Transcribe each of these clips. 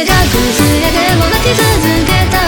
せが崩れても泣き続けた。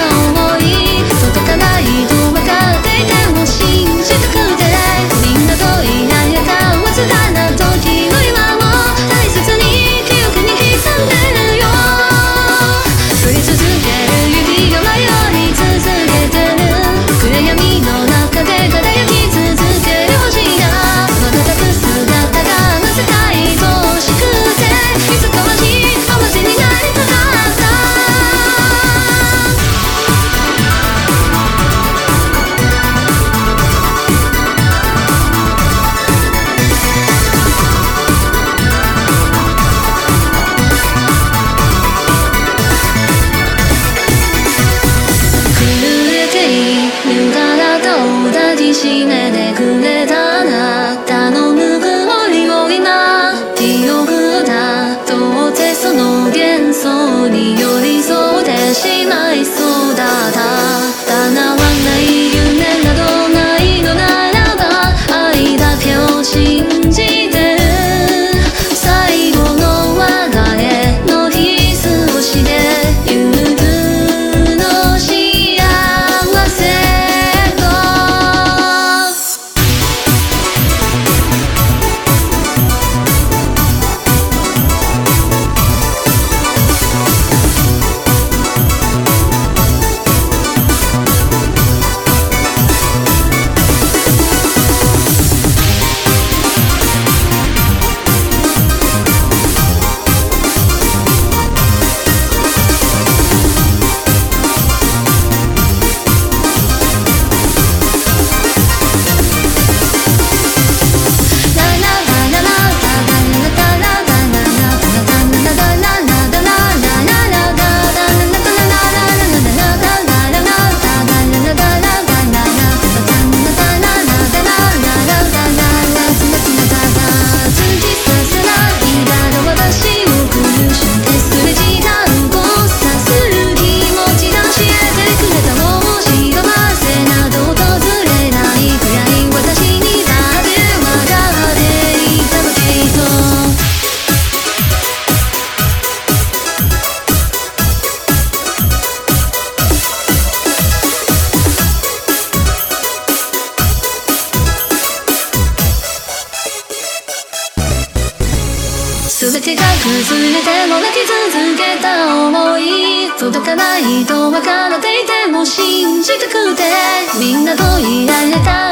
てが崩れても泣き続けた想い。届かないと分かっていても信じたくてみんなと言い合えた？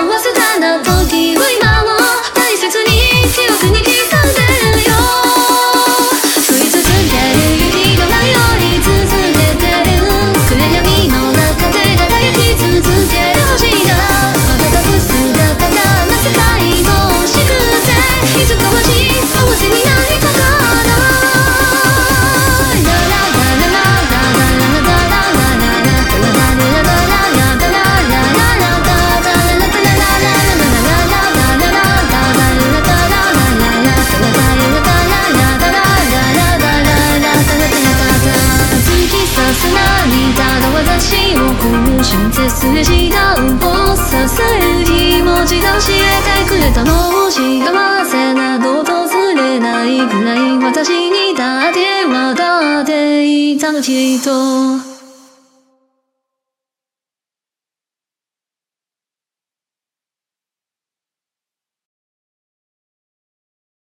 んですれ違うをさする気持ちが教えてくれたのを幸せなど訪れないくらい私にだって渡っていたのきっと。